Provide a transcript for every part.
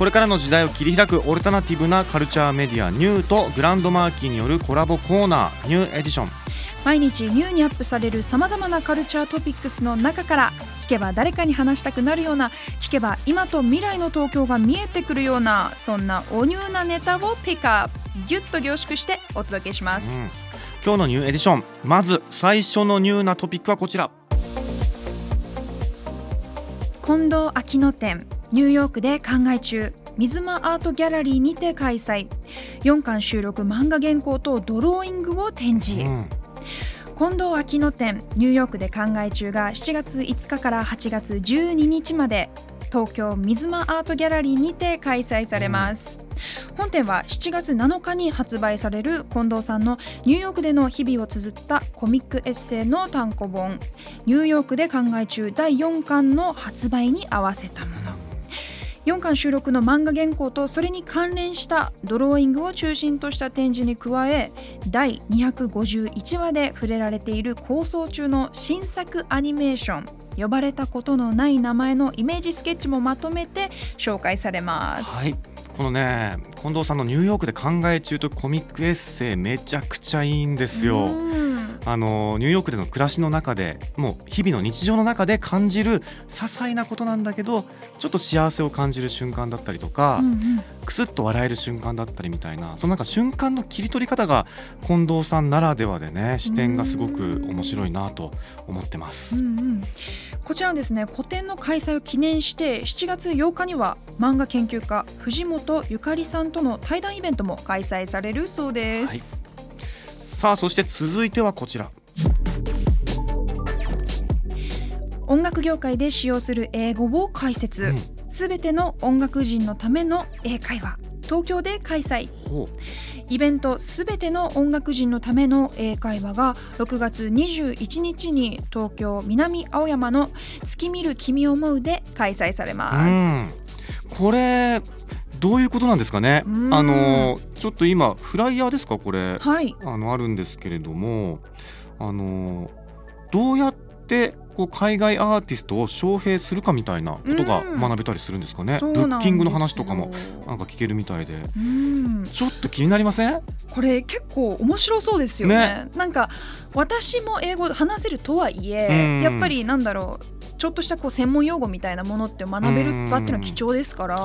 これからの時代を切り開くオルタナティブなカルチャーメディアニューとグランドマーキーによるコラボコーナーニューエディション。毎日ニューにアップされるさまざまなカルチャートピックスの中から聞けば誰かに話したくなるような聞けば今と未来の東京が見えてくるようなそんなおニューなネタをピックアップギュッと凝縮してお届けします、今日のニューエディションまず最初のニューなトピックはこちら。近藤聡乃展ニューヨークで考え中。ミヅマアートギャラリーにて開催。4巻収録漫画原稿とドローイングを展示、うん。近藤秋野展ニューヨークで考え中が7月5日から8月12日まで。東京水間アートギャラリーにて開催されます、本展は7月7日に発売される近藤さんのニューヨークでの日々を綴ったコミックエッセイの単行本「ニューヨークで考え中第4巻」の発売に合わせたもの4巻収録の漫画原稿とそれに関連したドローイングを中心とした展示に加え第251話で触れられている構想中の新作アニメーション呼ばれたことのない名前のイメージスケッチもまとめて紹介されます。はいこのね近藤さんのニューヨークで考え中とコミックエッセイめちゃくちゃいいんですよ。うんあのニューヨークでの暮らしの中でもう日々の日常の中で感じる些細なことなんだけどちょっと幸せを感じる瞬間だったりとか、うんうんくすっと笑える瞬間だったりみたいなそのなんか瞬間の切り取り方が近藤さんならではでね視点がすごく面白いなと思ってます。うんうんこちらはですね個展の開催を記念して7月8日には漫画研究家藤本ゆかりさんとの対談イベントも開催されるそうです。さあそして続いてはこちら。音楽業界で使用する英語を解説。うん。すべ、ての音楽人のための英会話。東京で開催。ほイベントすべての音楽人のための英会話が6月21日に東京南青山の月見る君を思うで開催されうまん。これどういうことなんですかね？うん。あのちょっと今フライヤーですか？これ。すはい。あのあるんですけれどもあのどうやってこう海外アーティストを招聘するかみたいなことがうん。学べたりするんですかね、ブッキングの話とかもなんか聞けるみたいで。うん。ちょっと気になりません？これ結構面白そうですよね。ね。なんか私も英語話せるとはいえ、うん。やっぱりなんだろうちょっとしたこう専門用語みたいなものって学べる場っていうのは貴重ですから、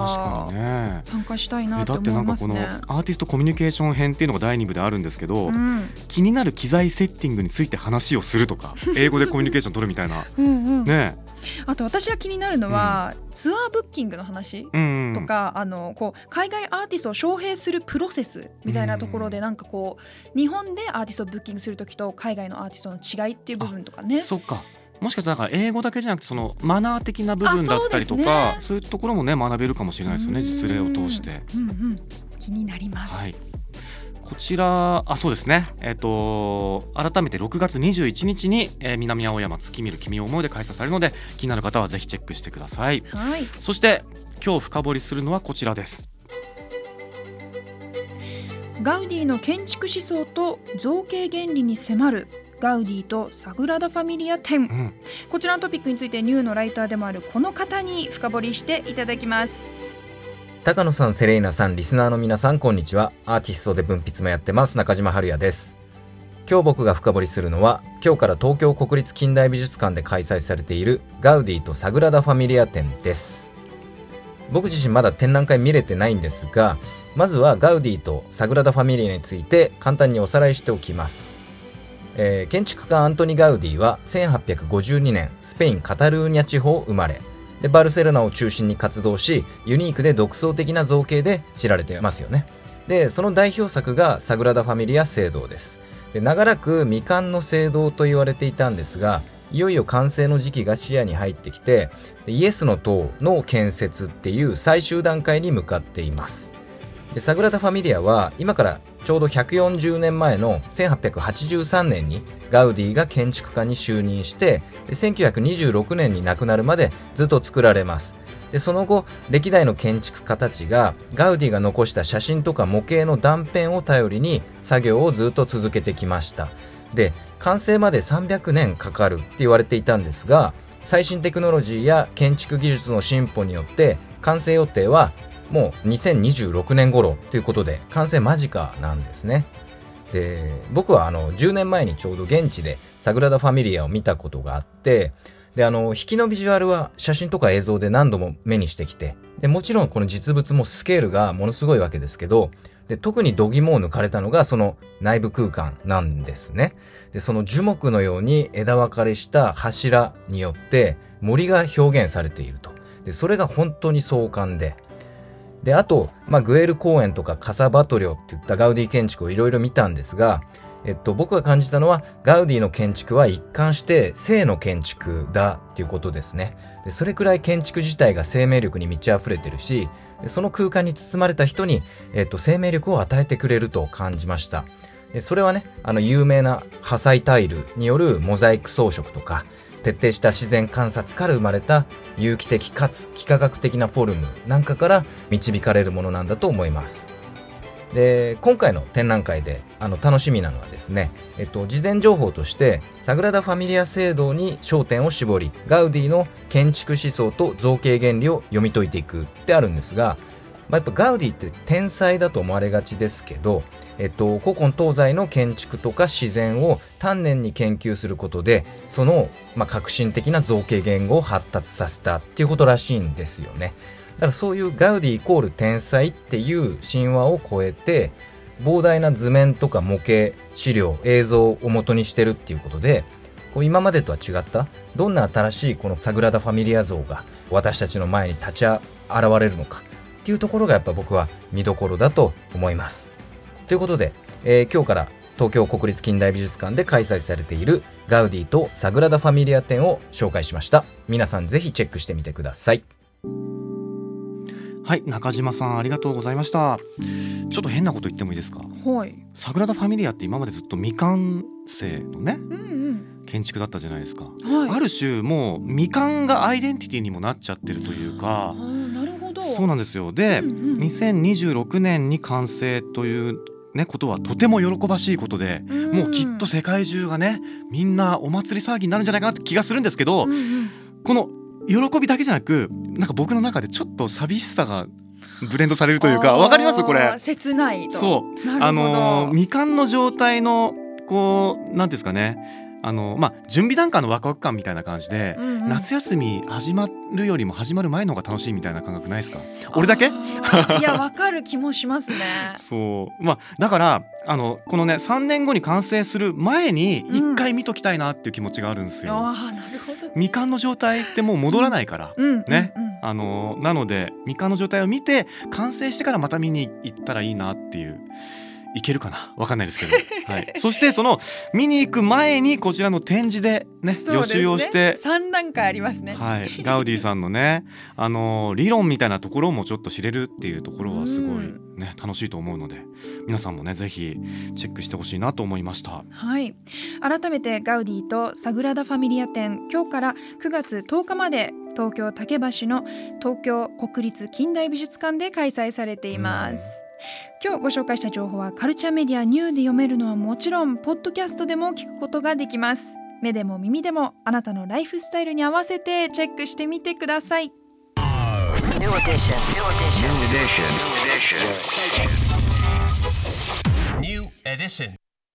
参加したいなえだってって思ないんかこのますね。アーティストコミュニケーション編っていうのが第2部であるんですけど、うん。気になる機材セッティングについて話をするとか 英語でコミュニケーション取るみたいな。うんうん。ね。あと私が気になるのは、ツアーブッキングの話うんとか、あのこう海外アーティストを招聘するプロセスみたいなところで、なんかこう日本でアーティストをブッキングする時と海外のアーティストの違いっていう部分とかね。そっかもしかしたらだから英語だけじゃなくてそのマナー的な部分だったりとあかそうね。いうところもね学べるかもしれないですよね実例を通して。うんうん、気になります。はい。こちらあそうですね。えっ、と改めて6月21日に、えー南青山月見る君を思いで開催されるので気になる方はぜひチェックしてください。はい。そして今日深掘りするのはこちらです。ガウディの建築思想と造形原理に迫るガウディとサグラダ・ファミリア展うんこちらのトピックについてニューのライターでもあるこの方に深掘りしていただきます高野さん、セレイナさん、リスナーの皆さん、こんにちは。アーティストで文筆もやってます、中島春也です。今日僕が深掘りするのは、今日から東京国立近代美術館で開催されているガウディとサグラダ・ファミリア展です。僕自身まだ展覧会見れてないんですが、まずはガウディとサグラダ・ファミリアについて簡単におさらいしておきます。えー建築家アントニ・ガウディは1852年スペイン・カタルーニャ地方生まれ。でバルセロナを中心に活動しユニークで独創的な造形で知られてますよね。でその代表作がサグラダ・ファミリア聖堂です。で長らく未完の聖堂と言われていたんですがいよいよ完成の時期が視野に入ってきてイエスの塔の建設っていう最終段階に向かっています。でサグラダ・ファミリアは今からちょうど140年前の1883年にガウディが建築家に就任してで1926年に亡くなるまでずっと作られます。でその後歴代の建築家たちがガウディが残した写真とか模型の断片を頼りに作業をずっと続けてきました。で完成まで300年かかるって言われていたんですが最新テクノロジーや建築技術の進歩によって完成予定はもう2026年頃ということで完成間近なんですね。で僕はあの10年前にちょうど現地でサグラダ・ファミリアを見たことがあってであの引きのビジュアルは写真とか映像で何度も目にしてきてでもちろんこの実物もスケールがものすごいわけですけどで特に度肝を抜かれたのがその内部空間なんですね。でその樹木のように枝分かれした柱によって森が表現されていると。でそれが本当に壮観で。で、あと、まあ、グエル公園とかカサバトリョっていったガウディ建築をいろいろ見たんですが、えっと、僕が感じたのは、ガウディの建築は一貫して性の建築だっていうことですね。でそれくらい建築自体が生命力に満ち溢れてるし、でその空間に包まれた人に、えっと、生命力を与えてくれると感じました。でそれはね、あの、有名な破砕タイルによるモザイク装飾とか、徹底した自然観察から生まれた有機的かつ幾何学的なフォルムなんかから導かれるものなんだと思います。で今回の展覧会であの楽しみなのはですね、えっと、事前情報としてサグラダ・ファミリア制度に焦点を絞りガウディの建築思想と造形原理を読み解いていくってあるんですが、まあ、やっぱガウディって天才だと思われがちですけど、えっと、古今東西の建築とか自然を丹念に研究することでその、まあ、革新的な造形言語を発達させたっていうことらしいんですよね。だからそういうガウディイコール天才っていう神話を超えて膨大な図面とか模型資料映像を元にしてるっていうことでこう今までとは違ったどんな新しいこのサグラダ・ファミリア像が私たちの前に立ち現れるのかっていうところがやっぱ僕は見どころだと思います。ということで、えー、今日から東京国立近代美術館で開催されているガウディとサグラダ・ファミリア展を紹介しました。皆さんぜひチェックしてみてください。はい中島さんありがとうございましたちょっと変なこと言ってもいいですか？はい。サグラダ・ファミリアって今までずっと未完成のねうんうん。建築だったじゃないですか、はい。ある種もう未完がアイデンティティにもなっちゃってるというかど。そうなんですよ。で、うんうん。2026年に完成というねことはとても喜ばしいことで、うん。もうきっと世界中がねみんなお祭り騒ぎになるんじゃないかなって気がするんですけど、うんうん。この喜びだけじゃなくなんか僕の中でちょっと寂しさがブレンドされるというかわかります？これ。切ないと。そう。あのー未完の状態のこうなんですかねあのまあ準備段階のワクワク感みたいな感じで、うんうん。夏休み始まるよりも始まる前の方が楽しいみたいな感覚ないですか？俺だけ？いやわかる気もしますね。そう。まあだからあのこのね3年後に完成する前に一回見ときたいなっていう気持ちがあるんですよ。ああなるほど、ね。未完の状態ってもう戻らないから、うんねうんうん。あのなので未完の状態を見て完成してからまた見に行ったらいいなっていういけるかな？わかんないですけど、はい、そしてその見に行く前にこちらの展示でねね習をして。三段階ありますね。はい、ガウディさんのね、あの理論みたいなところもちょっと知れるっていうところはすごいね楽しいと思うので皆さんもねぜひチェックしてほしいなと思いました。はい改めてガウディとサグラダ・ファミリア展今日から9月10日まで東京竹橋の東京国立近代美術館で開催されています。今日ご紹介した情報はカルチャーメディアニューで読めるのはもちろんポッドキャストでも聞くことができます。目でも耳でもあなたのライフスタイルに合わせてチェックしてみてください